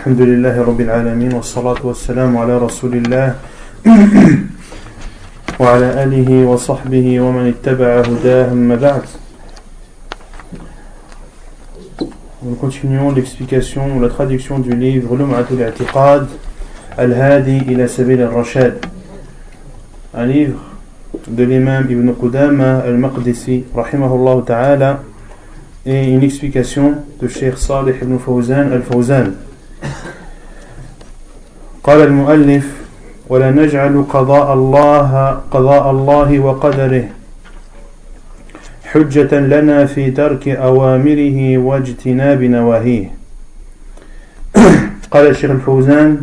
الحمد لله رب العالمين والصلاة والسلام على رسول الله وعلى آله وصحبه ومن اتبع هداه أما بعد Nous continuons l'explication ou la traduction du livre Lum'atul I'tiqad Al-Hadi ila Sabil al-Rashad un livre de l'imam Ibn Qudama al-Maqdisi rahimahullah ta'ala et une explication de Cheikh Salih ibn Fawzan al-Fawzan قال المؤلف ولا نجعل قضاء الله قضاء الله وقدره حجة لنا في ترك أوامره واجتناب نواهيه. قال الشيخ الفوزان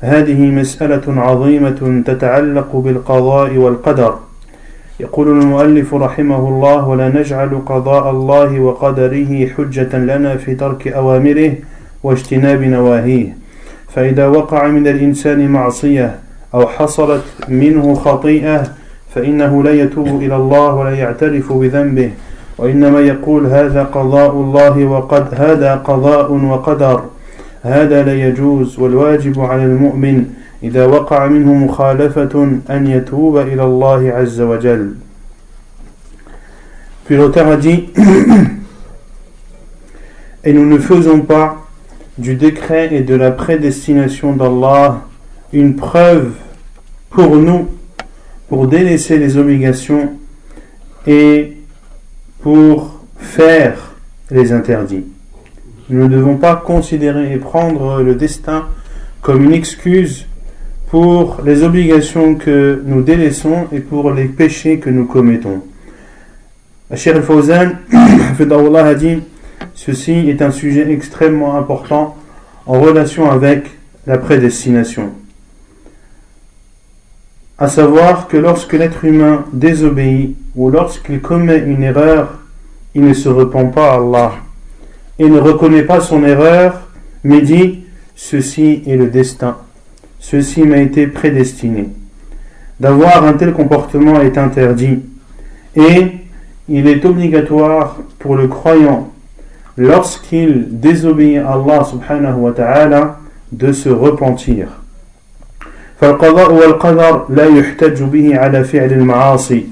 هذه مسألة عظيمة تتعلق بالقضاء والقدر. يقول المؤلف رحمه الله ولا نجعل قضاء الله وقدره حجة لنا في ترك أوامره واجتناب نواهيه. فإذا وقع من الإنسان معصية أو حصلت منه خطيئة فإنه لا يتوب إلى الله ولا يعترف بذنبه. وإنما يقول هذا قضاء الله وقد هذا قضاء وقدر. هذا لا يجوز. والواجب على المؤمن إذا وقع منه مخالفة أن يتوب إلى الله عز وجل. Puis l'auteur Et nous ne faisons pas du décret et de la prédestination d'Allah une preuve pour nous, pour délaisser les obligations et pour faire les interdits. Nous ne devons pas considérer et prendre le destin comme une excuse pour les obligations que nous délaissons et pour les péchés que nous commettons. Cheikh al-Fawzan a dit Ceci est un sujet extrêmement important en relation avec la prédestination. À savoir que lorsque l'être humain désobéit ou lorsqu'il commet une erreur, il ne se repent pas à Allah et ne reconnaît pas son erreur, mais dit Ceci est le destin, ceci m'a été prédestiné. D'avoir un tel comportement est interdit et il est obligatoire pour le croyant lorsqu'il désobéit à Allah subhanahu wa ta'ala de se repentir. فالقضاء والقدر لا يحتج به على فعل المعاصي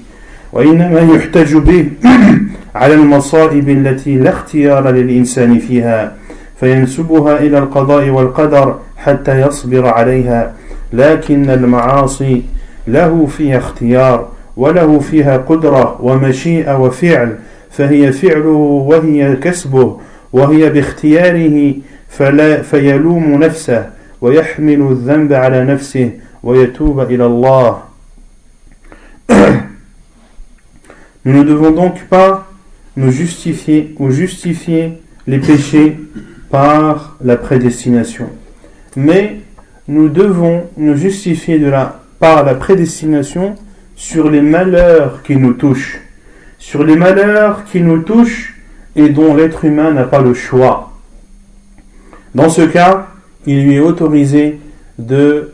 وإنما يحتج به على المصائب التي لا اختيار للإنسان فيها فينسبها إلى القضاء والقدر حتى يصبر عليها لكن المعاصي له فيها اختيار وله فيها قدرة ومشيئة وفعل فهي فعله وهي كسبه وهي باختياره فلا فيلوم نفسه ويحمل الذنب على نفسه ويتوب إلى الله Nous ne devons donc pas nous justifier ou justifier les péchés par la prédestination. Mais nous devons nous justifier de la, par la prédestination sur les malheurs qui nous touchent. Sur les malheurs qui nous touchent et dont l'être humain n'a pas le choix. Dans ce cas, il lui est autorisé de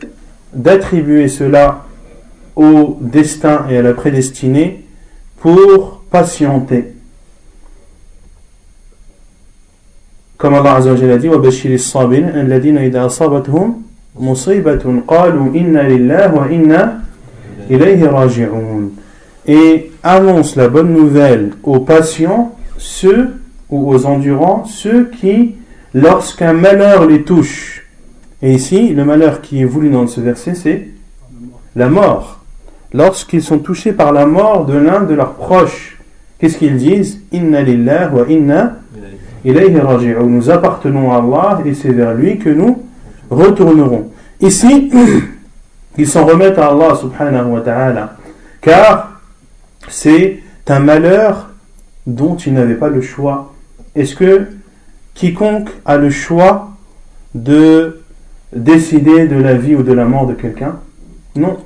d'attribuer cela au destin et à la prédestinée pour patienter. Comme Allah Azza wa Jalla a dit وَبَشِّرِ الصَّابِرِينَ الَّذِينَ إِذَا أَصَابَتْهُمْ مُصِيبَةٌ قَالُوا إِنَّا لِلَّهِ وَإِنَّا إِلَيْهِ رَاجِعُونَ Et annonce la bonne nouvelle aux patients, ceux ou aux endurants, ceux qui, lorsqu'un malheur les touche, et ici, le malheur qui est voulu dans ce verset, c'est la mort. Lorsqu'ils sont touchés par la mort de l'un de leurs proches, qu'est-ce qu'ils disent? Inna lillah wa inna ilayhi raji'un. Nous appartenons à Allah et c'est vers lui que nous retournerons. Ici, ils s'en remettent à Allah subhanahu wa ta'ala, car c'est un malheur dont ils n'avaient pas le choix. Est-ce que quiconque a le choix de décider de la vie ou de la mort de quelqu'un? Non.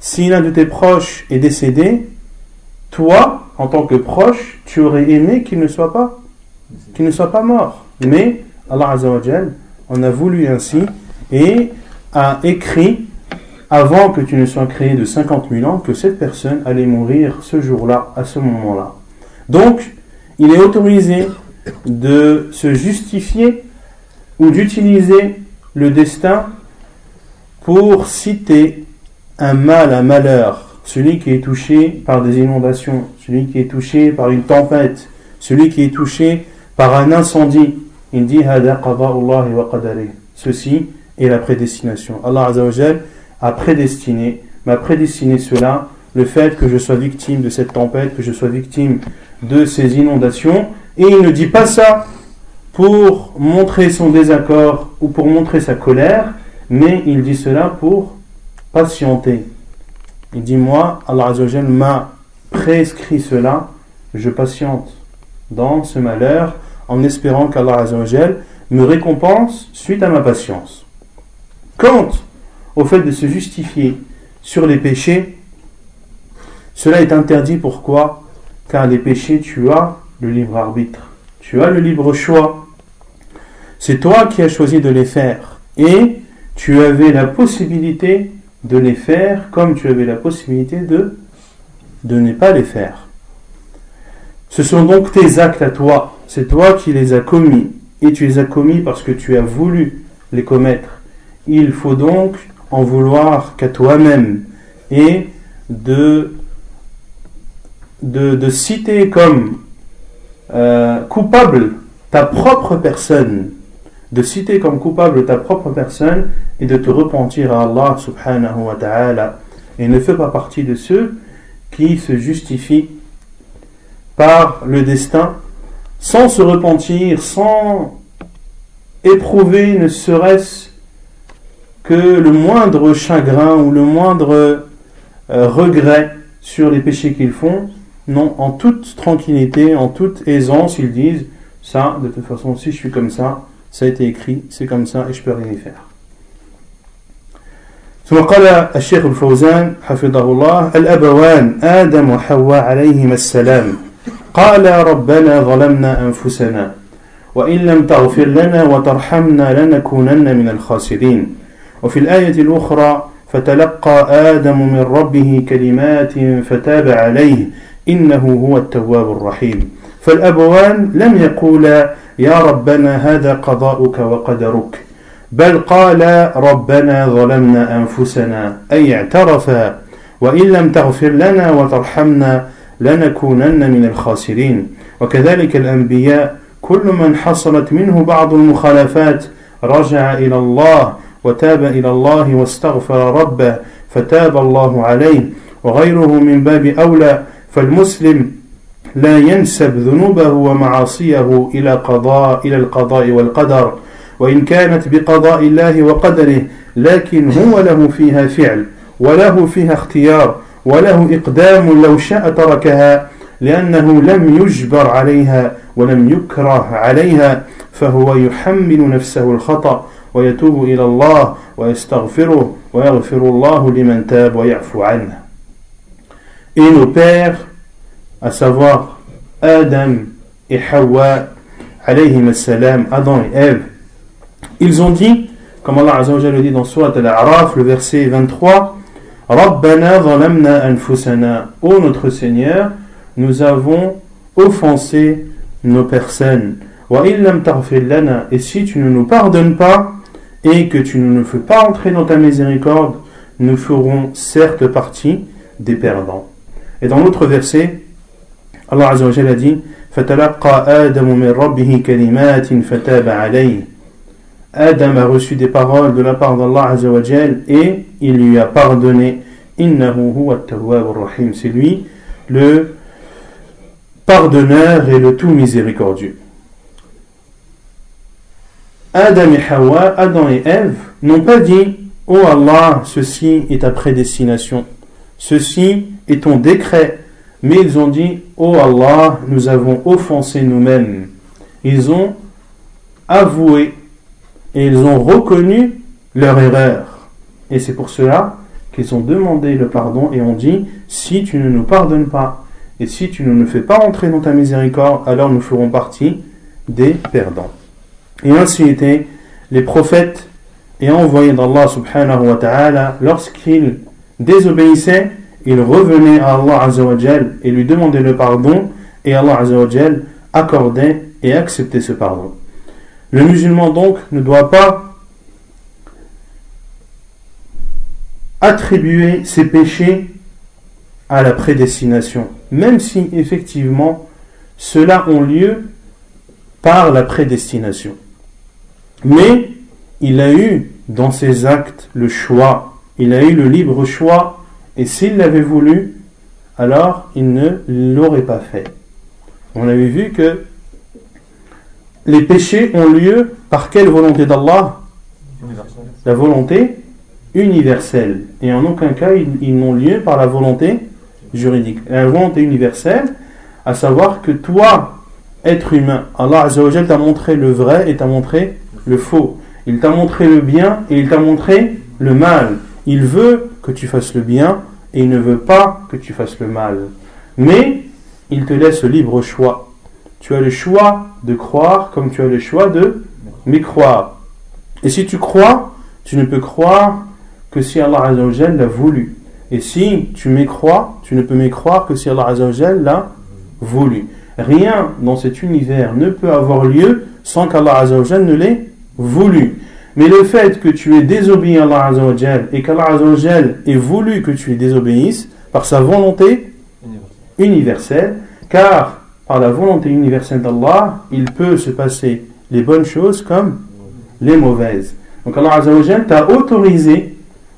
Si l'un de tes proches est décédé, toi, en tant que proche, tu aurais aimé qu'il ne soit pas, qu'il ne soit pas mort. Mais Allah en a voulu ainsi et a écrit avant que tu ne sois créé de 50 000 ans que cette personne allait mourir ce jour-là, à ce moment-là. Donc, il est autorisé de se justifier ou d'utiliser le destin pour citer un mal, un malheur, celui qui est touché par des inondations, celui qui est touché par une tempête, celui qui est touché par un incendie. Il dit Ceci est la prédestination. Allah a prédestiné, m'a prédestiné cela, le fait que je sois victime de cette tempête, que je sois victime de ces inondations. Et il ne dit pas ça pour montrer son désaccord ou pour montrer sa colère, mais il dit cela pour patienter. Il dit Moi, Allah m'a prescrit cela, je patiente dans ce malheur en espérant qu'Allah me récompense suite à ma patience. Quant au fait de se justifier sur les péchés, cela est interdit. Pourquoi? Car les péchés, tu as le libre arbitre, tu as le libre choix. C'est toi qui as choisi de les faire et tu avais la possibilité de les faire comme tu avais la possibilité de, de ne pas les faire. Ce sont donc tes actes à toi, c'est toi qui les as commis et tu les as commis parce que tu as voulu les commettre. Il faut donc en vouloir qu'à toi-même et de, citer comme euh, coupable ta propre personne de citer comme coupable ta propre personne et de te repentir à Allah subhanahu wa ta'ala. Et ne fais pas partie de ceux qui se justifient par le destin sans se repentir, sans éprouver ne serait-ce que le moindre chagrin ou le moindre euh, regret sur les péchés qu'ils font. Non, en toute tranquillité, en toute aisance, ils disent ça, de toute façon, si je suis comme ça, ça a été écrit, c'est comme ça et je peux rien y faire. ثم قال الشيخ الفوزان حفظه الله الأبوان آدم وحواء عليهما السلام قال ربنا ظلمنا أنفسنا وإن لم تغفر لنا وترحمنا لنكونن من الخاسرين وفي الآية الأخرى فتلقى آدم من ربه كلمات فتاب عليه إنه هو التواب الرحيم. فالأبوان لم يقولا يا ربنا هذا قضاؤك وقدرك. بل قال ربنا ظلمنا أنفسنا أي اعترفا وإن لم تغفر لنا وترحمنا لنكونن من الخاسرين. وكذلك الأنبياء كل من حصلت منه بعض المخالفات رجع إلى الله وتاب إلى الله واستغفر ربه فتاب الله عليه. وغيره من باب أولى فالمسلم لا ينسب ذنوبه ومعاصيه إلى قضاء إلى القضاء والقدر. وإن كانت بقضاء الله وقدره لكن هو له فيها فعل وله فيها اختيار وله إقدام لو شاء تركها لأنه لم يجبر عليها ولم يكره عليها فهو يحمل نفسه الخطأ. ويتوب إلى الله ويستغفره ويغفر الله لمن تاب ويعفو عنه. Et nos pères à savoir Adam et Hawa, alayhim salam, Adam et Ève, ils ont dit, comme Allah Azza le dit dans Surat Al-A'raf, le verset 23, Rabbana zalamna anfusana, ô notre Seigneur, nous avons offensé nos personnes. Wa illam lana, et si tu ne nous pardonnes pas, et que tu ne nous fais pas entrer dans ta miséricorde, nous ferons certes partie des perdants. Et dans l'autre verset, Allah a dit Adam a reçu des paroles de la part d'Allah Azza wa et il lui a pardonné. C'est lui le pardonneur et le tout miséricordieux. Adam et Hawa, Adam et Ève, n'ont pas dit Oh Allah, ceci est ta prédestination, ceci est ton décret, mais ils ont dit Oh Allah, nous avons offensé nous-mêmes. Ils ont avoué et ils ont reconnu leur erreur. Et c'est pour cela qu'ils ont demandé le pardon et ont dit Si tu ne nous pardonnes pas et si tu ne nous fais pas entrer dans ta miséricorde, alors nous ferons partie des perdants. Et ainsi étaient les prophètes et envoyés d'Allah subhanahu wa ta'ala lorsqu'ils désobéissaient il revenait à Allah Azzawajal et lui demandait le pardon, et Allah Azzawajal accordait et acceptait ce pardon. Le musulman donc ne doit pas attribuer ses péchés à la prédestination, même si effectivement cela ont lieu par la prédestination. Mais il a eu dans ses actes le choix, il a eu le libre choix, et s'il l'avait voulu, alors il ne l'aurait pas fait. On avait vu que les péchés ont lieu par quelle volonté d'Allah? La volonté universelle. Et en aucun cas, ils, n'ont lieu par la volonté juridique. La volonté universelle, à savoir que toi, être humain, Allah t'a montré le vrai et t'a montré le faux. Il t'a montré le bien et il t'a montré le mal. Il veut que tu fasses le bien et il ne veut pas que tu fasses le mal. Mais il te laisse libre choix. Tu as le choix de croire comme tu as le choix de mécroire. Et si tu crois, tu ne peux croire que si Allah l'a voulu. Et si tu mécrois, tu ne peux mécroire que si Allah l'a voulu. Rien dans cet univers ne peut avoir lieu sans qu'Allah ne l'ait voulu. Mais le fait que tu aies désobéi à Allah et qu'Allah ait voulu que tu les désobéisses par sa volonté universelle, car par la volonté universelle d'Allah, il peut se passer les bonnes choses comme les mauvaises. Donc Allah t'a autorisé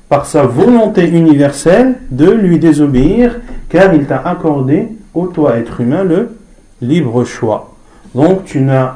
par sa volonté universelle de lui désobéir, car il t'a accordé au toi être humain le libre choix. Donc tu n'as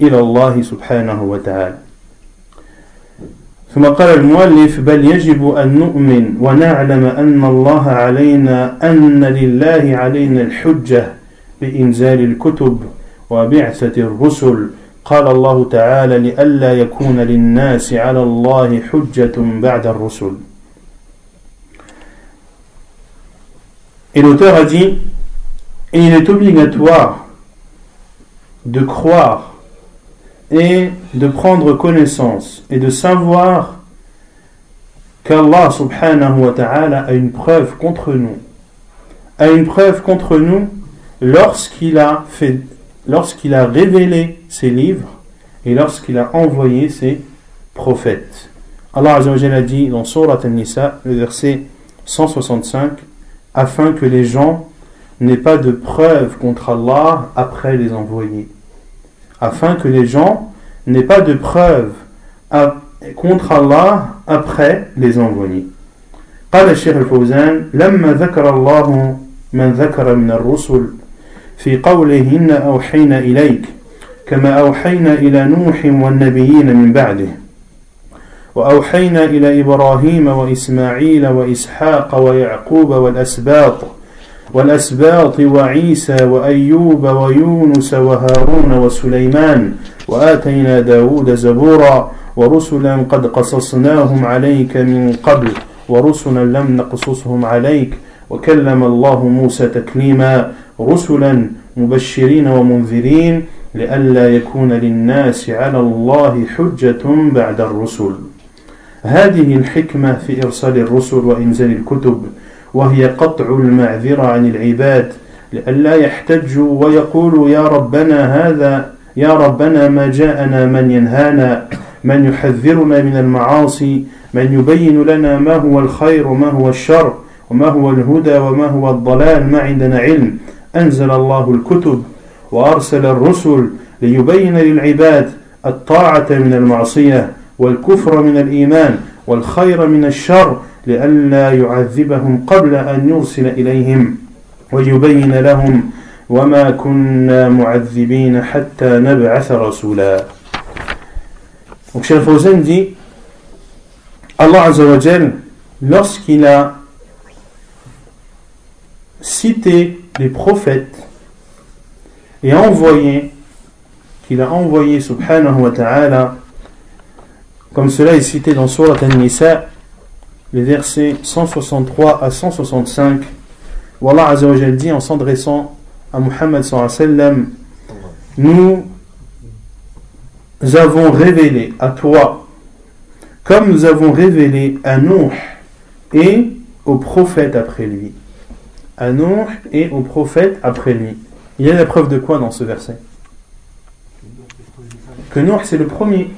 إلى الله سبحانه وتعالى. ثم قال المؤلف بل يجب أن نؤمن ونعلم أن الله علينا أن لله علينا الحجة بإنزال الكتب وبعثة الرسل. قال الله تعالى لئلا يكون للناس على الله حجة بعد الرسل. Et l'auteur a dit, et il est obligatoire de croire et de prendre connaissance et de savoir qu'Allah subhanahu wa ta'ala a une preuve contre nous. A une preuve contre nous lorsqu'il a fait, lorsqu'il a révélé ses livres et lorsqu'il a envoyé ses prophètes. Allah a dit dans Surat An-Nisa, le verset 165, afin que les gens n'aient pas de preuve contre Allah après les envoyer afin que les gens n'aient pas de preuves contre Allah après les envoyer. قال الشيخ الفوزان لما ذكر الله من ذكر من الرسل في قوله إن أوحينا إليك كما أوحينا إلى نوح والنبيين من بعده وأوحينا إلى إبراهيم وإسماعيل وإسحاق ويعقوب والأسباط والأسباط وعيسى وأيوب ويونس وهارون وسليمان وآتينا داود زبورا ورسلا قد قصصناهم عليك من قبل ورسلا لم نقصصهم عليك وكلم الله موسى تكليما رسلا مبشرين ومنذرين لئلا يكون للناس على الله حجة بعد الرسل. هذه الحكمة في إرسال الرسل وإنزال الكتب وهي قطع المعذرة عن العباد لئلا يحتجوا ويقولوا يا ربنا هذا يا ربنا ما جاءنا من ينهانا من يحذرنا من المعاصي من يبين لنا ما هو الخير وما هو الشر وما هو الهدى وما هو الضلال ما عندنا علم. أنزل الله الكتب وأرسل الرسل ليبين للعباد الطاعة من المعصية والكفر من الإيمان. والخير من الشر لئلا يعذبهم قبل أن يرسل إليهم ويبين لهم وما كنا معذبين حتى نبعث رسولا. وكشف زندي الله عز وجل lorsqu'il a cité les prophètes et envoyé qu'il a envoyé subhanahu wa ta'ala comme cela est cité dans Surat An-Nisa les versets 163 à 165 où Allah dit en s'adressant à Muhammad sallam nous avons révélé à toi comme nous avons révélé à Nuh et aux prophètes après lui. À Nuh et aux prophètes après lui il y a la preuve de quoi dans ce verset? Que Nuh c'est le premier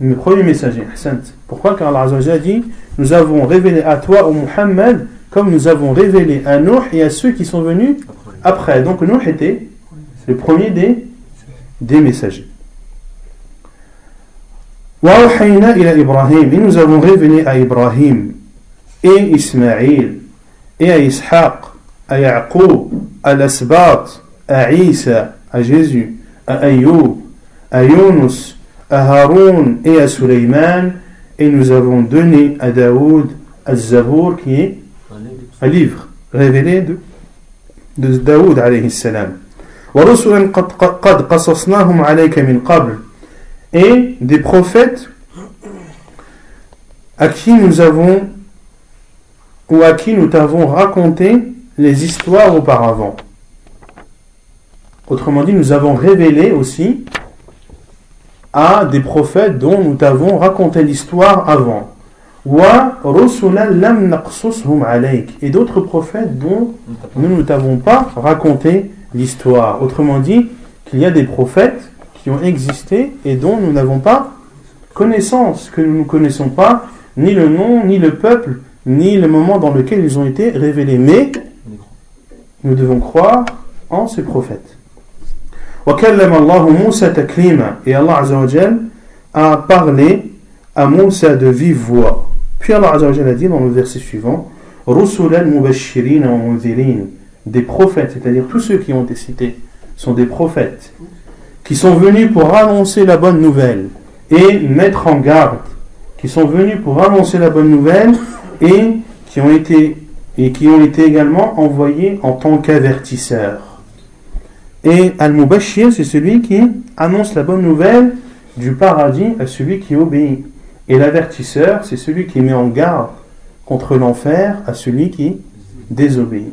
le premier messager pourquoi? Car Allah a dit nous avons révélé à toi au Muhammad comme nous avons révélé à Nuh et à ceux qui sont venus après donc Nuh était le premier des, des messagers et nous avons révélé à Ibrahim et Ismaïl et à Ishaq à Yaqub à l'Asbat à Isa à Jésus à Ayoub à Yunus à Haroun et à Suleyman et nous avons donné à Daoud al-Zabour qui est un livre révélé de, de Daoud alayhi salam et des prophètes à qui nous avons ou à qui nous t'avons raconté les histoires auparavant. Autrement dit, nous avons révélé aussi à des prophètes dont nous t'avons raconté l'histoire avant. Et d'autres prophètes dont nous ne t'avons pas raconté l'histoire. Autrement dit, qu'il y a des prophètes qui ont existé et dont nous n'avons pas connaissance, que nous ne connaissons pas ni le nom, ni le peuple, ni le moment dans lequel ils ont été révélés. Mais nous devons croire en ces prophètes. Et Allah a parlé à Moussa de vive voix. Puis Allah a dit dans le verset suivant des prophètes, c'est-à-dire tous ceux qui ont été cités sont des prophètes qui sont venus pour annoncer la bonne nouvelle et mettre en garde, qui sont venus pour annoncer la bonne nouvelle et qui ont été, et qui ont été également envoyés en tant qu'avertisseurs. Et Al-Mubashir, c'est celui qui annonce la bonne nouvelle du paradis à celui qui obéit. Et l'avertisseur, c'est celui qui met en garde contre l'enfer à celui qui désobéit.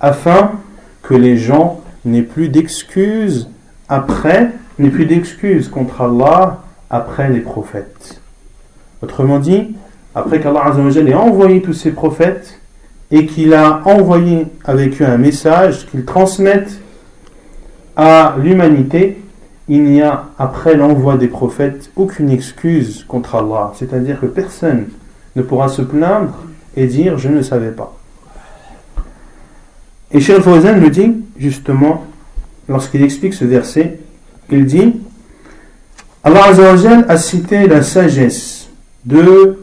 afin que les gens n'aient plus d'excuses après, n'aient plus d'excuses contre Allah après les prophètes. Autrement dit, après qu'Allah ait envoyé tous ces prophètes et qu'il a envoyé avec eux un message qu'ils transmettent à l'humanité, il n'y a, après l'envoi des prophètes, aucune excuse contre Allah. C'est-à-dire que personne ne pourra se plaindre et dire je ne savais pas. Et Cheikh Fawzan le dit justement lorsqu'il explique ce verset, il dit Allah a cité la sagesse de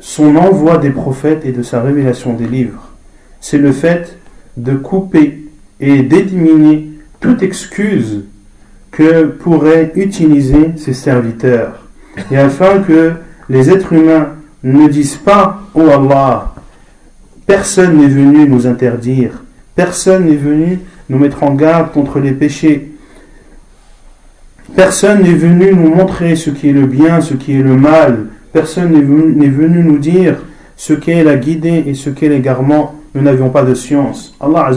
son envoi des prophètes et de sa révélation des livres. C'est le fait de couper et d'éliminer toute excuse que pourraient utiliser ses serviteurs. Et afin que les êtres humains ne disent pas Oh Allah, personne n'est venu nous interdire, personne n'est venu nous mettre en garde contre les péchés, personne n'est venu nous montrer ce qui est le bien, ce qui est le mal, personne n'est venu, venu, nous dire ce qu'est la guidée et ce qu'est l'égarement. Nous n'avions pas de science. Allah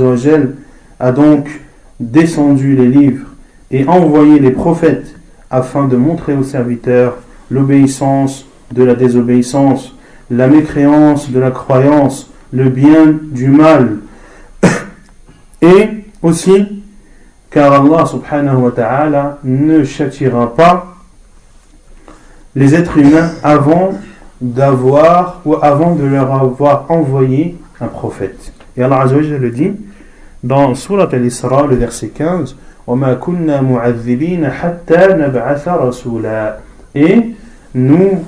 a donc descendu les livres et envoyé les prophètes afin de montrer aux serviteurs l'obéissance de la désobéissance, la mécréance de la croyance, le bien du mal. Et aussi, car Allah subhanahu wa ta'ala ne châtira pas les êtres humains avant d'avoir ou avant de leur avoir envoyé un prophète. Et Allah Azza le dit dans Surat Al-Isra, le verset 15 Et nous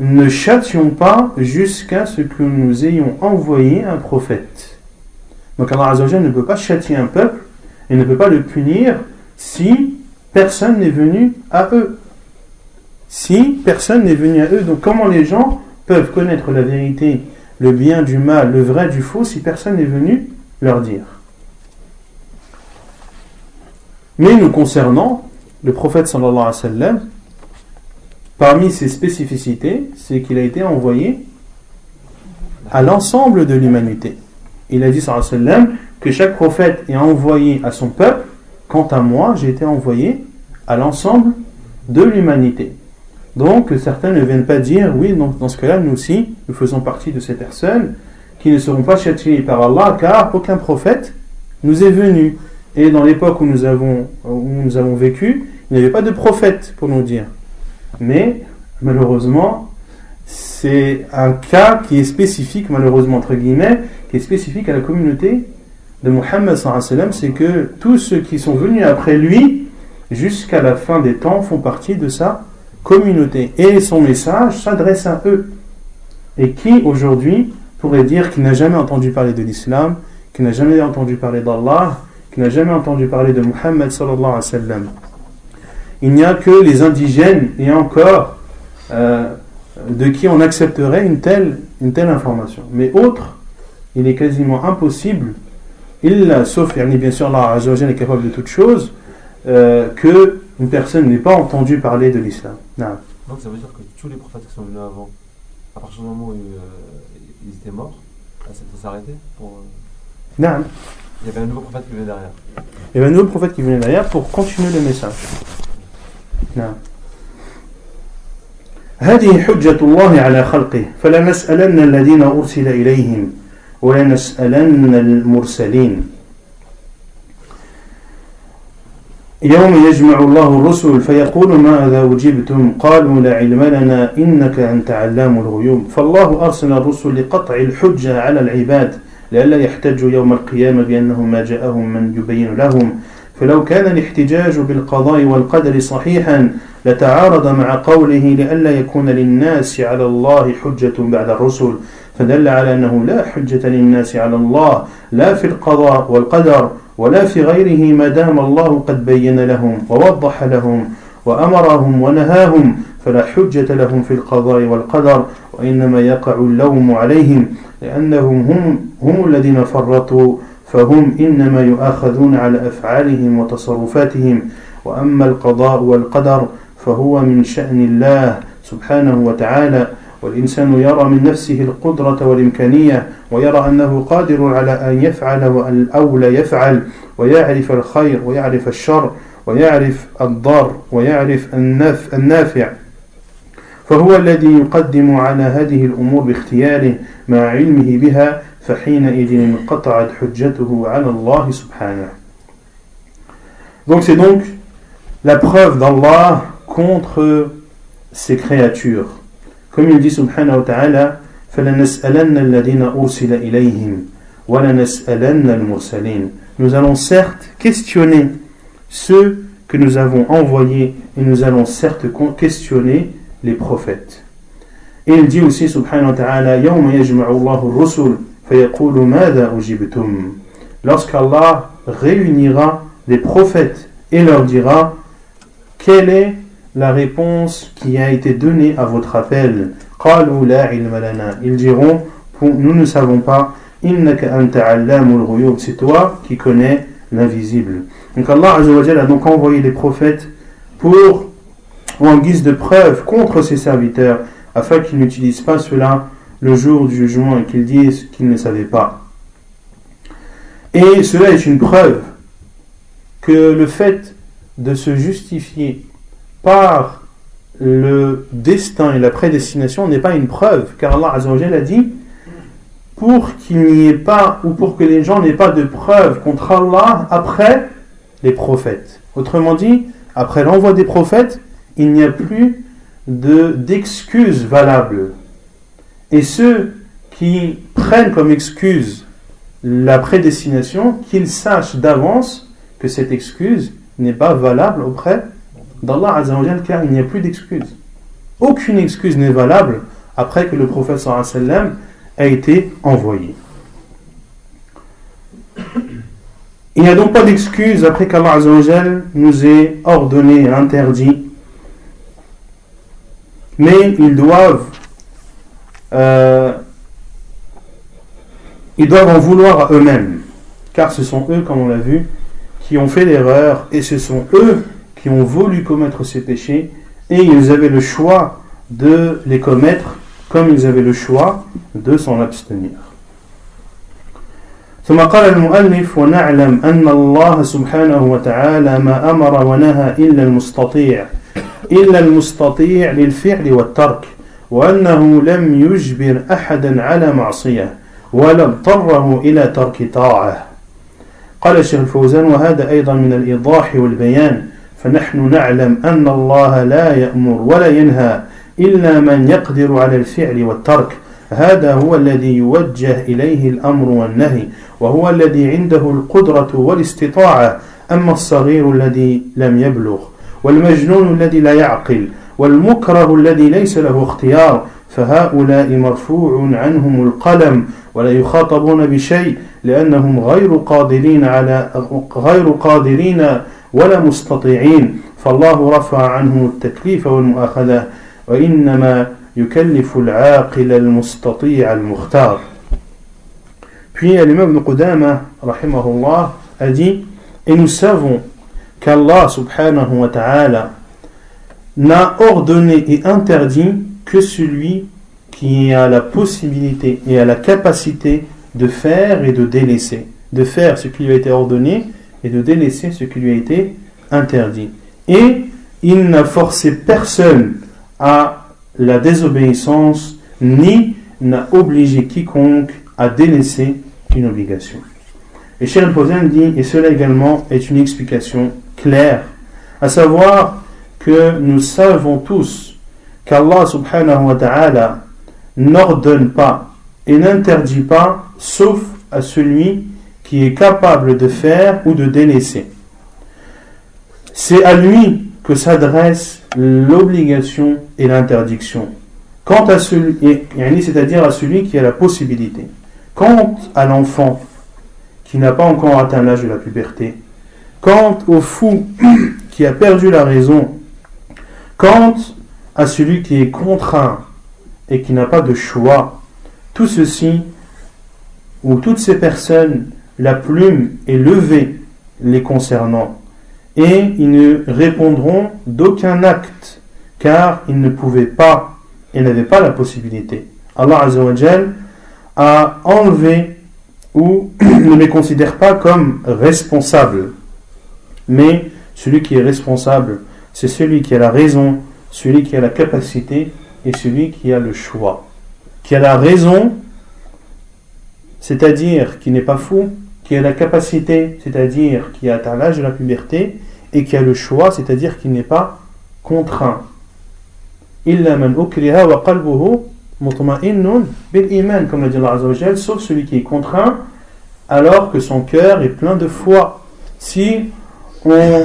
ne châtions pas jusqu'à ce que nous ayons envoyé un prophète. Donc Allah Azzawajal ne peut pas châtier un peuple et ne peut pas le punir si personne n'est venu à eux. Si personne n'est venu à eux, donc comment les gens peuvent connaître la vérité, le bien du mal, le vrai du faux si personne n'est venu leur dire. Mais nous concernant, le prophète sallallahu alayhi wa sallam, parmi ses spécificités, c'est qu'il a été envoyé à l'ensemble de l'humanité. Il a dit sallallahu que chaque prophète est envoyé à son peuple, quant à moi, j'ai été envoyé à l'ensemble de l'humanité. Donc certains ne viennent pas dire, oui, dans ce cas-là, nous aussi, nous faisons partie de ces personnes qui ne seront pas châtiés par Allah, car aucun prophète nous est venu. Et dans l'époque où nous avons, où nous avons vécu, il n'y avait pas de prophète pour nous dire. Mais malheureusement, c'est un cas qui est spécifique, malheureusement entre guillemets, qui est spécifique à la communauté de Muhammad c'est que tous ceux qui sont venus après lui, jusqu'à la fin des temps, font partie de sa communauté. Et son message s'adresse à eux. Et qui aujourd'hui pourrait dire qu'il n'a jamais entendu parler de l'islam, qu'il n'a jamais entendu parler d'Allah, qu'il n'a jamais entendu parler de Muhammad sallallahu alayhi wa sallam? Il n'y a que les indigènes et encore euh, de qui on accepterait une telle, une telle information. Mais autre, il est quasiment impossible, il, sauf bien sûr Allah est capable de toutes choses, euh, que une personne n'ait pas entendu parler de l'islam. Donc ça veut dire que tous les prophètes qui sont venus avant, à partir du moment où euh, ils étaient morts, ça s'est s'arrêter pour... Non. Il y avait un nouveau prophète qui venait derrière. Il y avait un nouveau prophète qui venait derrière pour continuer le message. نعم هذه حجة الله على خلقه فلنسألن الذين أرسل إليهم ولنسألن المرسلين يوم يجمع الله الرسل فيقول ماذا وجبتم؟ قالوا لا علم لنا إنك أنت علام الغيوب. فالله أرسل الرسل لقطع الحجة على العباد لئلا يحتجوا يوم القيامة بأنه ما جاءهم من يبين لهم. فلو كان الاحتجاج بالقضاء والقدر صحيحا لتعارض مع قوله لئلا يكون للناس على الله حجة بعد الرسل. فدل على أنه لا حجة للناس على الله لا في القضاء والقدر. ولا في غيره ما دام الله قد بين لهم ووضح لهم وأمرهم ونهاهم فلا حجة لهم في القضاء والقدر وإنما يقع اللوم عليهم لأنهم هم, هم الذين فرطوا فهم إنما يؤاخذون على أفعالهم وتصرفاتهم وأما القضاء والقدر فهو من شأن الله سبحانه وتعالى والإنسان يرى من نفسه القدرة والإمكانية ويرى أنه قادر على أن يفعل أو لا يفعل ويعرف الخير ويعرف الشر ويعرف الضار ويعرف النف النافع فهو الذي يقدم على هذه الأمور باختياره مع علمه بها Donc c'est donc la preuve d'Allah contre ses créatures. Comme il dit subhanahu wa ta'ala, Nous allons certes questionner ceux que nous avons envoyés et nous allons certes questionner les prophètes. Et il dit aussi subhanahu wa ta'ala, يَوْمَ يَجْمَعُ اللَّهُ الرُّسُلُ Lorsqu'Allah réunira les prophètes et leur dira Quelle est la réponse qui a été donnée à votre appel Ils diront Nous ne savons pas. C'est toi qui connais l'invisible. Donc Allah a donc envoyé les prophètes pour, en guise de preuve contre ses serviteurs, afin qu'ils n'utilisent pas cela le jour du jugement et qu'ils disent qu'ils ne savaient pas. Et cela est une preuve que le fait de se justifier par le destin et la prédestination n'est pas une preuve, car Allah a dit pour qu'il n'y ait pas ou pour que les gens n'aient pas de preuve contre Allah après les prophètes. Autrement dit, après l'envoi des prophètes, il n'y a plus d'excuses valables et ceux qui prennent comme excuse la prédestination, qu'ils sachent d'avance que cette excuse n'est pas valable auprès d'Allah Azzawajal, car il n'y a plus d'excuse. Aucune excuse n'est valable après que le prophète sallam a été envoyé. Il n'y a donc pas d'excuse après qu'Allah nous ait ordonné et interdit. Mais ils doivent euh, ils doivent en vouloir à eux-mêmes. car ce sont eux, comme on l'a vu, qui ont fait l'erreur, et ce sont eux qui ont voulu commettre ces péchés, et ils avaient le choix de les commettre comme ils avaient le choix de s'en abstenir. ثم قال المؤلف ونعلم أن الله سبحانه وتعالى ما أمر ونهى إلا المستطيع إلا المستطيع للفعل والترك وأنه لم يجبر أحدا على معصية ولا اضطره إلى ترك طاعة قال الشيخ الفوزان وهذا أيضا من الإيضاح والبيان فنحن نعلم أن الله لا يأمر ولا ينهى إلا من يقدر على الفعل والترك. هذا هو الذي يوجه إليه الأمر والنهي وهو الذي عنده القدرة والاستطاعة. أما الصغير الذي لم يبلغ والمجنون الذي لا يعقل والمكره الذي ليس له اختيار فهؤلاء مرفوع عنهم القلم ولا يخاطبون بشيء لأنهم غير قادرين على غير قادرين ولا مستطيعين فالله رفع عنهم التكليف والمؤاخذة وإنما يكلف العاقل المستطيع المختار Puis l'imam Ibn Qudama, rahimahullah, a dit Et nous savons qu'Allah subhanahu wa ta'ala n'a ordonné et interdit que celui qui a la possibilité et a la capacité de faire et de délaisser. De faire ce qui lui a été ordonné et de délaisser ce qui lui a été interdit. Et il n'a forcé personne à la désobéissance, ni n'a obligé quiconque à délaisser une obligation. Et Cheikh al dit, et cela également est une explication claire, à savoir que nous savons tous qu'Allah subhanahu wa ta'ala n'ordonne pas et n'interdit pas sauf à celui est capable de faire ou de délaisser. C'est à lui que s'adresse l'obligation et l'interdiction. Quant à celui, c'est-à-dire à celui qui a la possibilité. Quant à l'enfant qui n'a pas encore atteint l'âge de la puberté, quant au fou qui a perdu la raison, quant à celui qui est contraint et qui n'a pas de choix, tout ceci, ou toutes ces personnes, la plume est levée les concernant, et ils ne répondront d'aucun acte, car ils ne pouvaient pas et n'avaient pas la possibilité. Allah Azzawajal a enlevé ou ne les considère pas comme responsables. Mais celui qui est responsable, c'est celui qui a la raison, celui qui a la capacité et celui qui a le choix. Qui a la raison, c'est-à-dire qui n'est pas fou, qui a la capacité, c'est-à-dire qui a atteint l'âge de la puberté, et qui a le choix, c'est-à-dire qui n'est pas contraint. Illa man ukriha wa qalbuhu mutma'innun bil iman, comme l'a dit Allah sauf celui qui est contraint, alors que son cœur est plein de foi. Si on,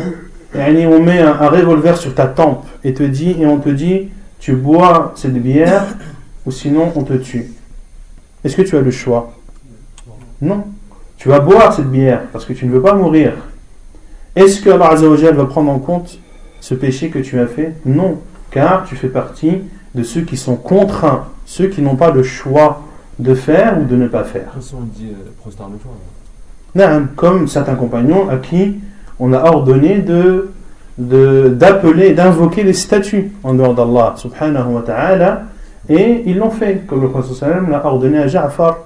on met un, un revolver sur ta tempe et, te dit, et on te dit tu bois cette bière ou sinon on te tue. Est-ce que tu as le choix? Non. Tu vas boire cette bière parce que tu ne veux pas mourir. Est-ce que Allah va prendre en compte ce péché que tu as fait? Non, car tu fais partie de ceux qui sont contraints, ceux qui n'ont pas le choix de faire ou de ne pas faire. Non, comme certains compagnons à qui on a ordonné de d'appeler, d'invoquer les statues en dehors d'Allah subhanahu wa ta'ala et ils l'ont fait comme le prophète l'a ordonné à Ja'far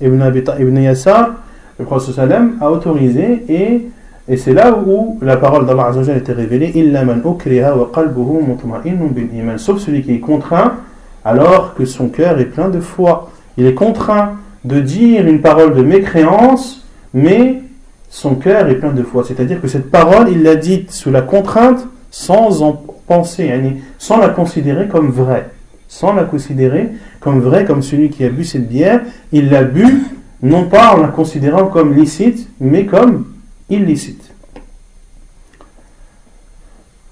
ibn, ibn Yassar le prophète a autorisé et, et c'est là où la parole d'Allah a été révélée wa qalbuhu mutma'innun bil iman sauf celui qui est contraint alors que son cœur est plein de foi il est contraint de dire une parole de mécréance mais son cœur est plein de foi. C'est-à-dire que cette parole, il l'a dite sous la contrainte, sans en penser, sans la considérer comme vraie Sans la considérer comme vraie, comme celui qui a bu cette bière, il l'a bu, non pas en la considérant comme licite, mais comme illicite.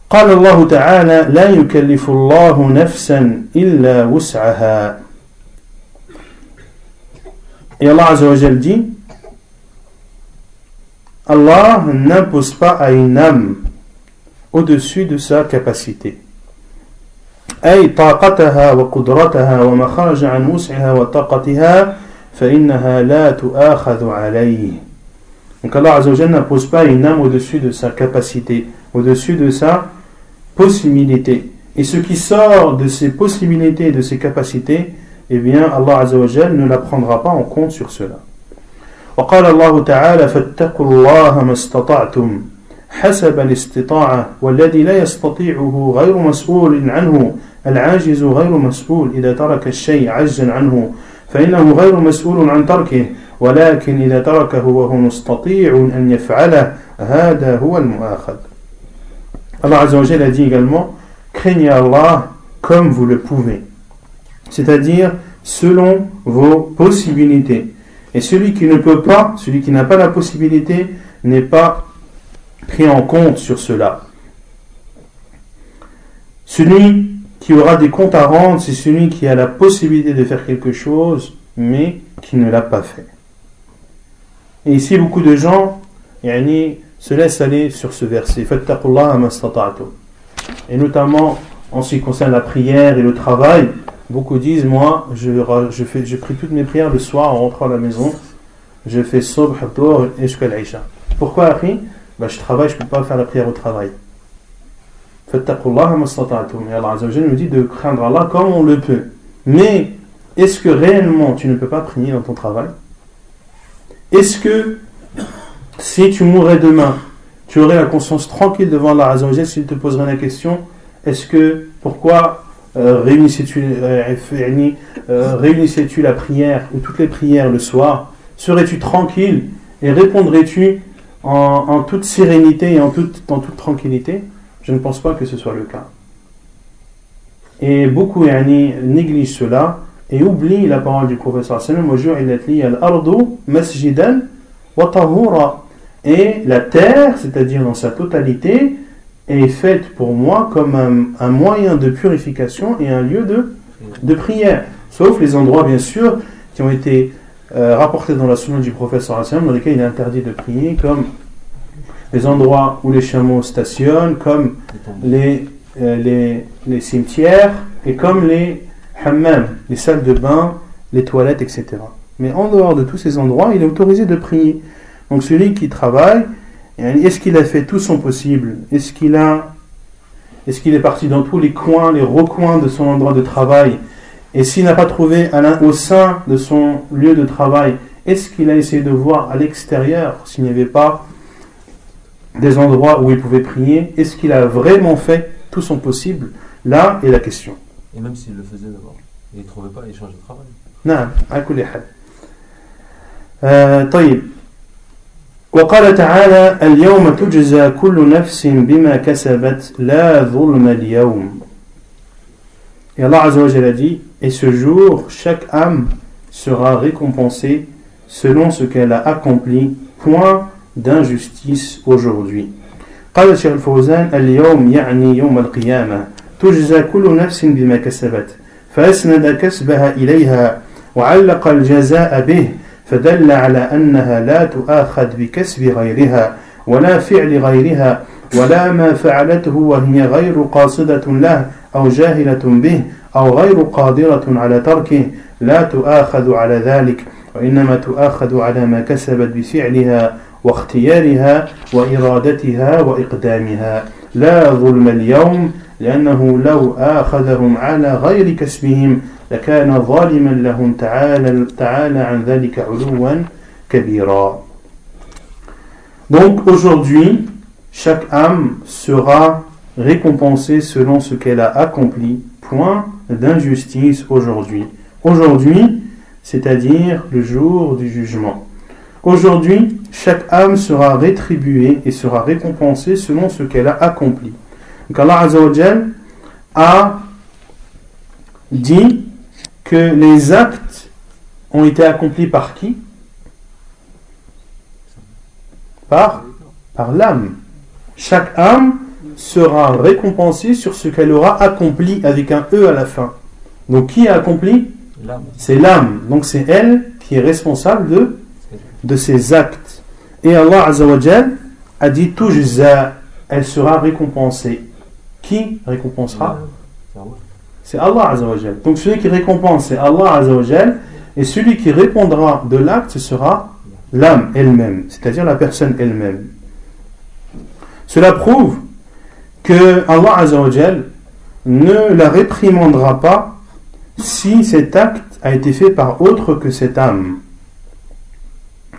قال الله تعالى لا يكلف الله نفسا إلا وسعها Et Allah Azza wa dit Allah n'impose pas à une âme au-dessus de sa capacité. أي طاقتها وقدرتها وما خرج عن وسعها وطاقتها فإنها لا تؤاخذ عليه Donc Allah Azzawajal n'impose pas une âme au-dessus de sa capacité, au-dessus de sa possibilité. Et ce qui sort de ses possibilités et de ses capacités, eh bien Allah Azzawajal ne la prendra pas en compte sur cela. وقال الله تعالى فاتقوا الله ما استطعتم حسب الاستطاعة والذي لا يستطيعه غير مسؤول عنه العاجز غير مسؤول إذا ترك الشيء عجزا عنه فإنه غير مسؤول عن تركه ولكن إذا تركه وهو مستطيع أن يفعله هذا هو المؤاخذ Allah Azza wa a dit également craignez Allah comme vous le pouvez c'est-à-dire selon vos possibilités et celui qui ne peut pas celui qui n'a pas la possibilité n'est pas pris en compte sur cela celui qui aura des comptes à rendre, c'est celui qui a la possibilité de faire quelque chose, mais qui ne l'a pas fait. Et ici, beaucoup de gens yani, se laissent aller sur ce verset. Et notamment en ce qui concerne la prière et le travail, beaucoup disent Moi, je, je, fais, je prie toutes mes prières le soir en rentrant à la maison. Je fais Subh, et jusqu'à l'Aïcha. Pourquoi, Akhi? Bah, Je travaille, je ne peux pas faire la prière au travail. Et Allah nous dit de craindre Allah comme on le peut. Mais est-ce que réellement tu ne peux pas prier dans ton travail? Est-ce que si tu mourrais demain, tu aurais la conscience tranquille devant Allah Azzawajal s'il te poserait la question est-ce que pourquoi euh, réunissais-tu euh, euh, la prière ou toutes les prières le soir? Serais-tu tranquille et répondrais-tu en, toute sérénité et en toute tranquillité? Je ne pense pas que ce soit le cas. Et beaucoup yani, négligent cela et oublient la parole du professeur masjidan Et la terre, c'est-à-dire dans sa totalité, est faite pour moi comme un, moyen de purification et un lieu de, de prière. Sauf les endroits, bien sûr, qui ont été euh, rapportés dans la sunna du professeur dans lesquels il est interdit de prier, comme les endroits où les chameaux stationnent, comme les, euh, les, les, cimetières et comme les hammams, les salles de bain, les toilettes, etc. Mais en dehors de tous ces endroits, il est autorisé de prier. Donc celui qui travaille, est-ce qu'il a fait tout son possible? Est-ce qu'il a est-ce qu'il est parti dans tous les coins, les recoins de son endroit de travail? Et s'il n'a pas trouvé au sein de son lieu de travail, est-ce qu'il a essayé de voir à l'extérieur s'il n'y avait pas des endroits où il pouvait prier, est-ce qu'il a vraiment fait tout son possible Là est la question. Et même s'il le faisait d'abord, il ne trouvait pas, il changeait de travail. Non, à كل حال. طيب وقال تعالى اليوم تجزى كل نفس بما كسبت لا ظلم اليوم Et Allah Azza wa a dit Et ce jour, chaque âme sera récompensée selon ce qu'elle a accompli, point d'injustice aujourd'hui. قال الشيخ الفوزان اليوم يعني يوم القيامة تجزى كل نفس بما كسبت فأسند كسبها إليها وعلق الجزاء به فدل على أنها لا تؤاخذ بكسب غيرها ولا فعل غيرها ولا ما فعلته وهي غير قاصدة له أو جاهلة به أو غير قادرة على تركه لا تؤاخذ على ذلك وإنما تؤاخذ على ما كسبت بفعلها واختيارها وإرادتها وإقدامها لا ظلم اليوم لأنه لو آخذهم على غير كسبهم لكان ظالما لهم تعالى, تعالى عن ذلك علوا كبيرا Donc aujourd'hui, chaque âme sera récompensée selon ce qu'elle a accompli. Point d'injustice aujourd'hui. Aujourd'hui, c'est-à-dire le jour du jugement. Aujourd'hui, chaque âme sera rétribuée et sera récompensée selon ce qu'elle a accompli. Donc Allah a dit que les actes ont été accomplis par qui? Par, par l'âme. Chaque âme sera récompensée sur ce qu'elle aura accompli avec un E à la fin. Donc qui a accompli? C'est l'âme. Donc c'est elle qui est responsable de de ses actes. Et Allah Azzawajal a dit Tujza, elle sera récompensée. Qui récompensera C'est Allah Azzawajal. Donc celui qui récompense, c'est Allah Azzawajal. Et celui qui répondra de l'acte, ce sera l'âme elle-même, c'est-à-dire la personne elle-même. Cela prouve que Allah Azzawajal ne la réprimandera pas si cet acte a été fait par autre que cette âme.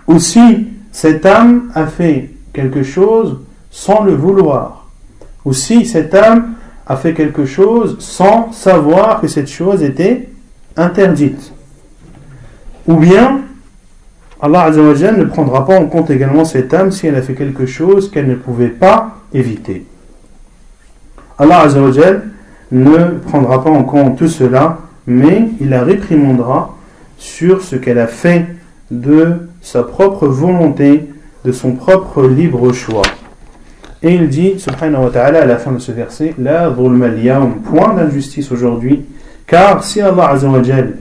Ou si cette âme a fait quelque chose sans le vouloir. Ou si cette âme a fait quelque chose sans savoir que cette chose était interdite. Ou bien, Allah ne prendra pas en compte également cette âme si elle a fait quelque chose qu'elle ne pouvait pas éviter. Allah ne prendra pas en compte tout cela, mais il la réprimandera sur ce qu'elle a fait de sa propre volonté, de son propre libre choix. Et il dit, subhanahu wa ta'ala, à la fin de ce verset, La point d'injustice aujourd'hui, car si Allah azawajal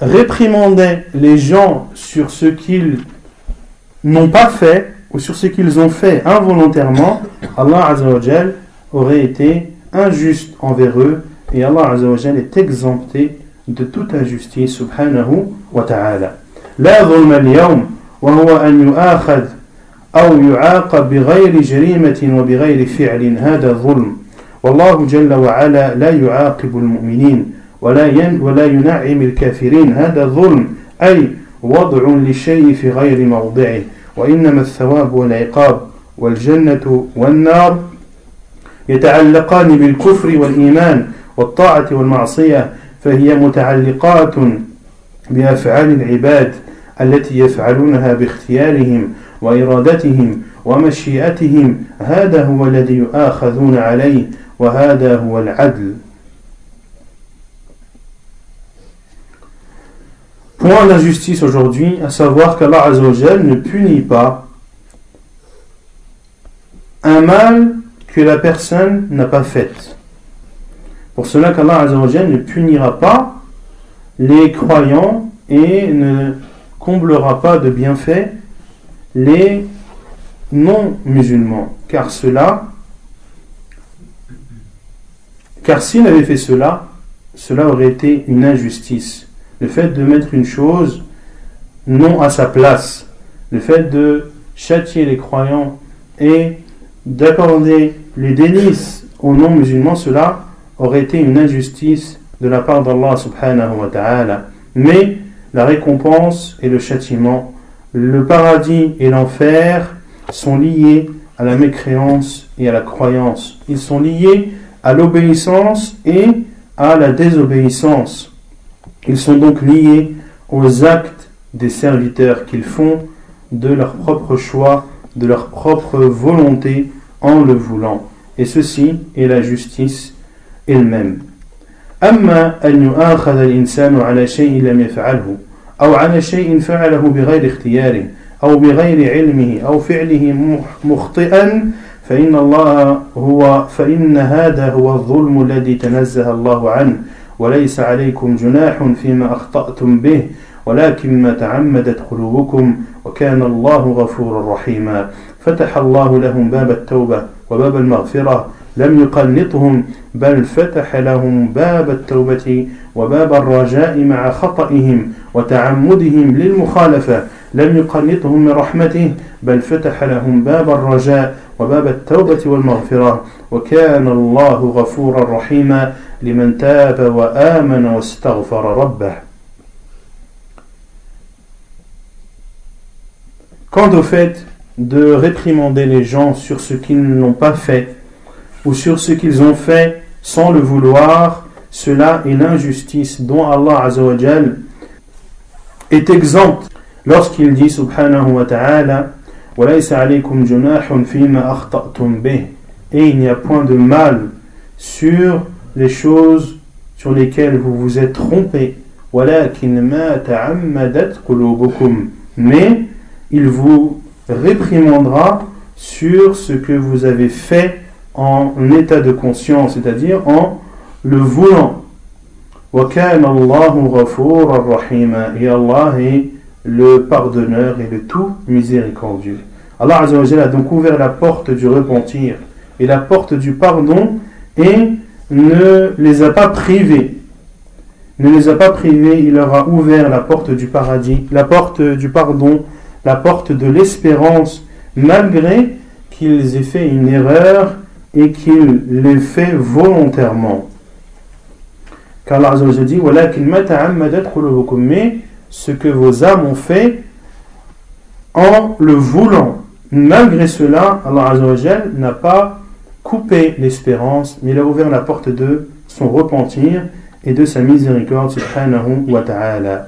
réprimandait les gens sur ce qu'ils n'ont pas fait, ou sur ce qu'ils ont fait involontairement, Allah azawajal aurait été injuste envers eux, et Allah azawajal est exempté de toute injustice, subhanahu wa ta'ala. لا ظلم اليوم وهو أن يؤاخذ أو يعاقب بغير جريمة وبغير فعل هذا ظلم والله جل وعلا لا يعاقب المؤمنين ولا ولا ينعم الكافرين هذا ظلم أي وضع للشيء في غير موضعه وإنما الثواب والعقاب والجنة والنار يتعلقان بالكفر والإيمان والطاعة والمعصية فهي متعلقات بأفعال العباد التي يفعلونها باختيارهم وإرادتهم ومشيئتهم هذا هو الذي يؤاخذون عليه وهذا هو العدل Point d'injustice aujourd'hui, à savoir qu'Allah Azzawajal ne punit pas un mal que la personne n'a pas fait. Pour cela qu'Allah ne punira pas les croyants et ne comblera pas de bienfaits les non-musulmans, car cela, car s'il avait fait cela, cela aurait été une injustice. Le fait de mettre une chose non à sa place, le fait de châtier les croyants et d'accorder les délices aux non-musulmans, cela aurait été une injustice de la part d'Allah subhanahu wa ta'ala. Mais la récompense et le châtiment, le paradis et l'enfer sont liés à la mécréance et à la croyance. Ils sont liés à l'obéissance et à la désobéissance. Ils sont donc liés aux actes des serviteurs qu'ils font de leur propre choix, de leur propre volonté en le voulant. Et ceci est la justice elle-même. أما أن يؤاخذ الإنسان على شيء لم يفعله أو على شيء فعله بغير اختياره أو بغير علمه أو فعله مخطئا فإن الله هو فإن هذا هو الظلم الذي تنزه الله عنه وليس عليكم جناح فيما أخطأتم به ولكن ما تعمدت قلوبكم وكان الله غفورا رحيما فتح الله لهم باب التوبة وباب المغفرة لم يقنطهم بل فتح لهم باب التوبة وباب الرجاء مع خطئهم وتعمدهم للمخالفة. لم يقنطهم من رحمته بل فتح لهم باب الرجاء وباب التوبة والمغفرة. وكان الله غفورا رحيما لمن تاب وآمن واستغفر ربه. Quant au fait de réprimander les gens sur ce qu'ils n'ont pas fait ou sur ce qu'ils ont fait sans le vouloir, cela est l'injustice dont Allah Azzawajal est exempt lorsqu'il dit subhanahu wa ta'ala et il n'y a point de mal sur les choses sur lesquelles vous vous êtes trompés mais il vous réprimandera sur ce que vous avez fait en état de conscience, c'est-à-dire en le voulant. Et Allah est le pardonneur et le tout miséricordieux. Allah a donc ouvert la porte du repentir et la porte du pardon et ne les a pas privés ne les a pas privés, il leur a ouvert la porte du paradis, la porte du pardon, la porte de l'espérance, malgré qu'ils aient fait une erreur et qu'ils l'aient fait volontairement. Car Allah dit Mais ce que vos âmes ont fait en le voulant. Malgré cela, Allah n'a pas coupé l'espérance, mais il a ouvert la porte de son repentir et de sa miséricorde subhanahu wa ta'ala.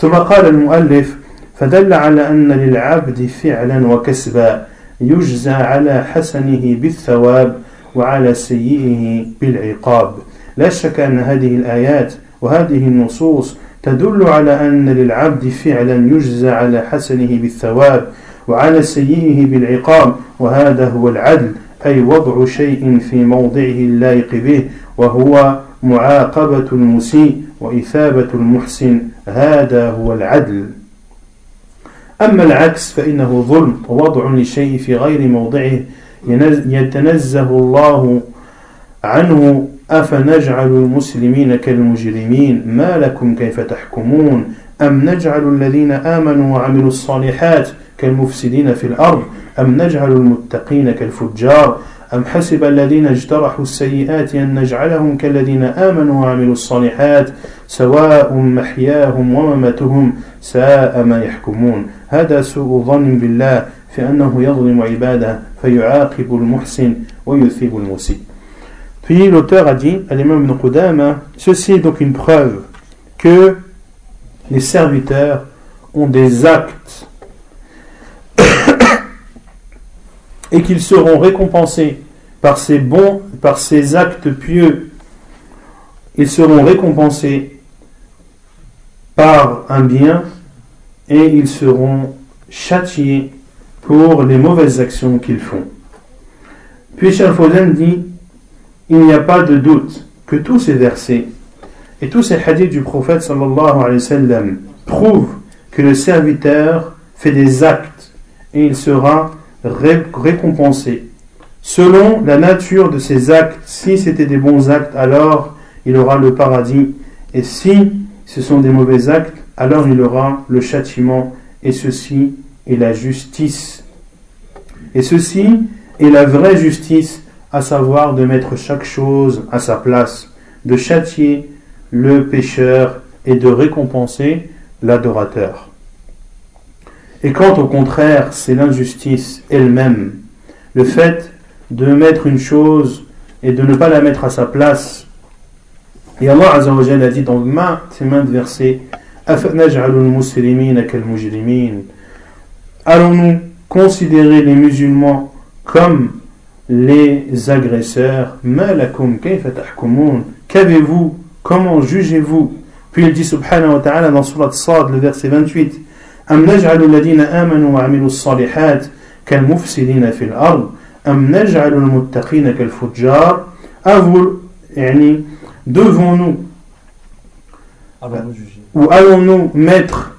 ثم قال المؤلف فدل على أن للعبد فعلا وكسبا يجزى على حسنه بالثواب وعلى سيئه بالعقاب. لا شك أن هذه الآيات وهذه النصوص تدل على أن للعبد فعلا يجزى على حسنه بالثواب وعلى سيئه بالعقاب وهذا هو العدل أي وضع شيء في موضعه اللائق به وهو معاقبة المسيء وإثابة المحسن. هذا هو العدل. أما العكس فإنه ظلم ووضع لشيء في غير موضعه يتنزه الله عنه أفنجعل المسلمين كالمجرمين؟ ما لكم كيف تحكمون؟ أم نجعل الذين آمنوا وعملوا الصالحات كالمفسدين في الأرض؟ أم نجعل المتقين كالفجار؟ أم حسب الذين اجترحوا السيئات أن نجعلهم كالذين آمنوا وعملوا الصالحات؟ سواء محياهم ومماتهم ساء ما يحكمون. هذا سوء ظن بالله. في أنه يظلم عباده فيعاقب المحسن ويثيب المسيء Puis l'auteur a dit, à l'imam ibn Qudama, ceci est donc une preuve que les serviteurs ont des actes et qu'ils seront récompensés par ces bons, par ces actes pieux, ils seront récompensés par un bien et ils seront châtiés pour les mauvaises actions qu'ils font. Puis Shalfoden dit il n'y a pas de doute que tous ces versets et tous ces hadiths du prophète sallallahu prouvent que le serviteur fait des actes et il sera récompensé. Selon la nature de ses actes, si c'était des bons actes, alors il aura le paradis. Et si ce sont des mauvais actes, alors il aura le châtiment. Et ceci est la justice. Et ceci est la vraie justice à savoir de mettre chaque chose à sa place, de châtier le pécheur et de récompenser l'adorateur. Et quand au contraire c'est l'injustice elle-même, le fait de mettre une chose et de ne pas la mettre à sa place, et Allah a dit dans ces mains de verset Allons-nous considérer les musulmans comme les agresseurs Qu'avez-vous Comment jugez-vous Puis il dit subhanahu wa ta'ala dans surat Sad, le verset 28 أم نجعل الذين آمنوا وعملوا الصالحات كالمفسدين في الأرض أم نجعل المتقين كالفجار يعني devons-nous ou allons-nous mettre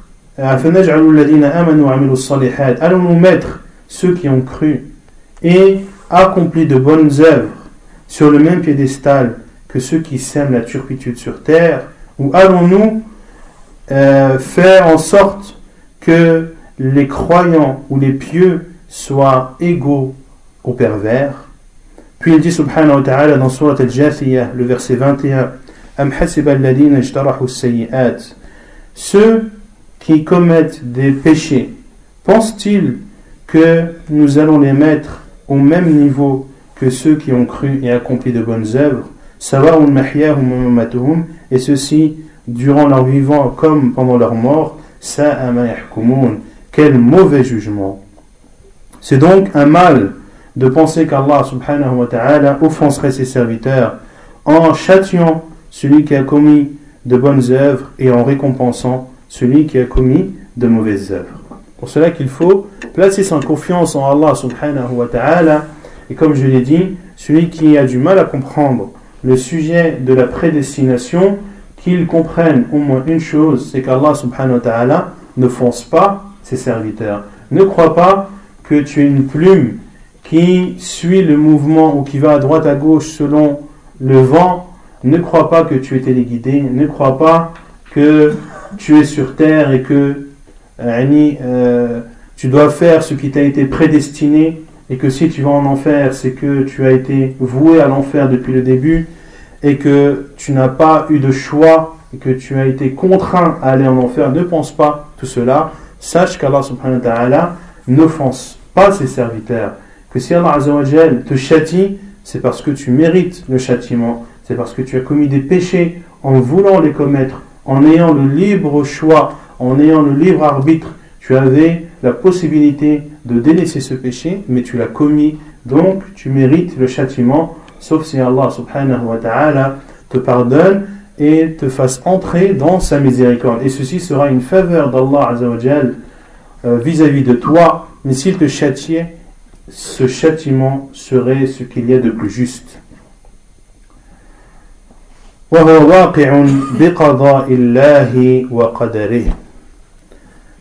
allons-nous mettre ceux qui ont cru et accompli de bonnes œuvres sur le même piédestal que ceux qui sèment la turpitude sur terre. Ou allons-nous euh, faire en sorte que les croyants ou les pieux soient égaux aux pervers. Puis il dit subhanahu wa ta'ala dans Surat al-Jathiyah, le verset 21, Am Ceux qui commettent des péchés, pensent-ils que nous allons les mettre au même niveau que ceux qui ont cru et accompli de bonnes œuvres, et ceci durant leur vivant comme pendant leur mort, quel mauvais jugement. C'est donc un mal de penser qu'Allah subhanahu wa ta'ala offenserait ses serviteurs en châtiant celui qui a commis de bonnes œuvres et en récompensant celui qui a commis de mauvaises œuvres. Pour cela qu'il faut placer sa confiance en Allah subhanahu wa ta'ala. Et comme je l'ai dit, celui qui a du mal à comprendre le sujet de la prédestination, qu'il comprenne au moins une chose, c'est qu'Allah subhanahu wa ta'ala ne fonce pas ses serviteurs. Ne crois pas que tu es une plume qui suit le mouvement ou qui va à droite à gauche selon le vent ne crois pas que tu es téléguidé, ne crois pas que tu es sur terre et que euh, tu dois faire ce qui t'a été prédestiné et que si tu vas en enfer, c'est que tu as été voué à l'enfer depuis le début et que tu n'as pas eu de choix et que tu as été contraint à aller en enfer. Ne pense pas tout cela. Sache qu'Allah subhanahu wa ta'ala n'offense pas ses serviteurs. Que si Allah te châtie, c'est parce que tu mérites le châtiment. C'est parce que tu as commis des péchés en voulant les commettre, en ayant le libre choix, en ayant le libre arbitre. Tu avais la possibilité de délaisser ce péché, mais tu l'as commis, donc tu mérites le châtiment, sauf si Allah subhanahu wa ta'ala te pardonne et te fasse entrer dans sa miséricorde. Et ceci sera une faveur d'Allah euh, vis-à-vis de toi, mais s'il te châtiait, ce châtiment serait ce qu'il y a de plus juste.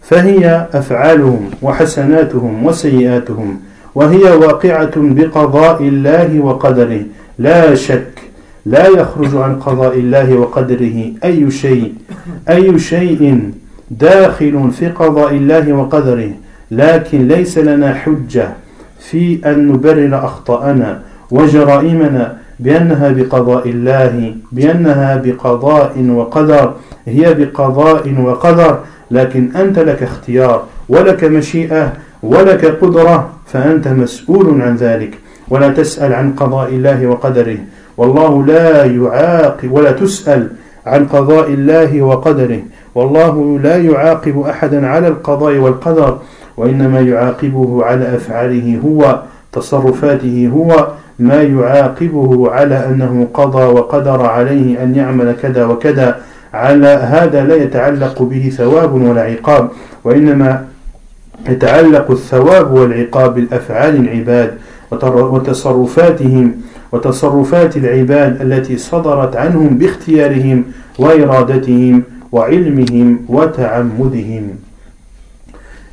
فهي أفعالهم وحسناتهم وسيئاتهم وهي واقعة بقضاء الله وقدره. لا شك لا يخرج عن قضاء الله وقدره أي شيء أي شيء داخل في قضاء الله وقدره. لكن ليس لنا حجة في أن نبرر أخطأنا وجرائمنا بأنها بقضاء الله بأنها بقضاء وقدر هي بقضاء وقدر لكن أنت لك اختيار ولك مشيئة ولك قدرة فأنت مسؤول عن ذلك. ولا تسأل عن قضاء الله وقدره. والله لا يعاقب ولا تسأل عن قضاء الله وقدره. والله لا يعاقب أحدا على القضاء والقدر وإنما يعاقبه على أفعاله هو تصرفاته هو ما يعاقبه على أنه قضى وقدر عليه أن يعمل كذا وكذا. على هذا لا يتعلق به ثواب ولا عقاب وإنما يتعلق الثواب والعقاب بالأفعال العباد وتصرفاتهم وتصرفات العباد التي صدرت عنهم باختيارهم وإرادتهم وعلمهم وتعمدهم.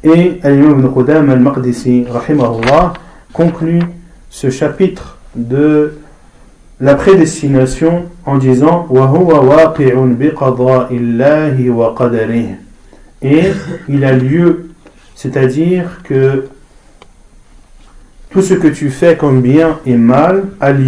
Et Al-Imam ibn Qudam al-Maqdisi, rahimahullah, conclut ce chapitre de la prédestination en disant et il a lieu c'est-à-dire que tout ce que tu fais comme bien et mal a lieu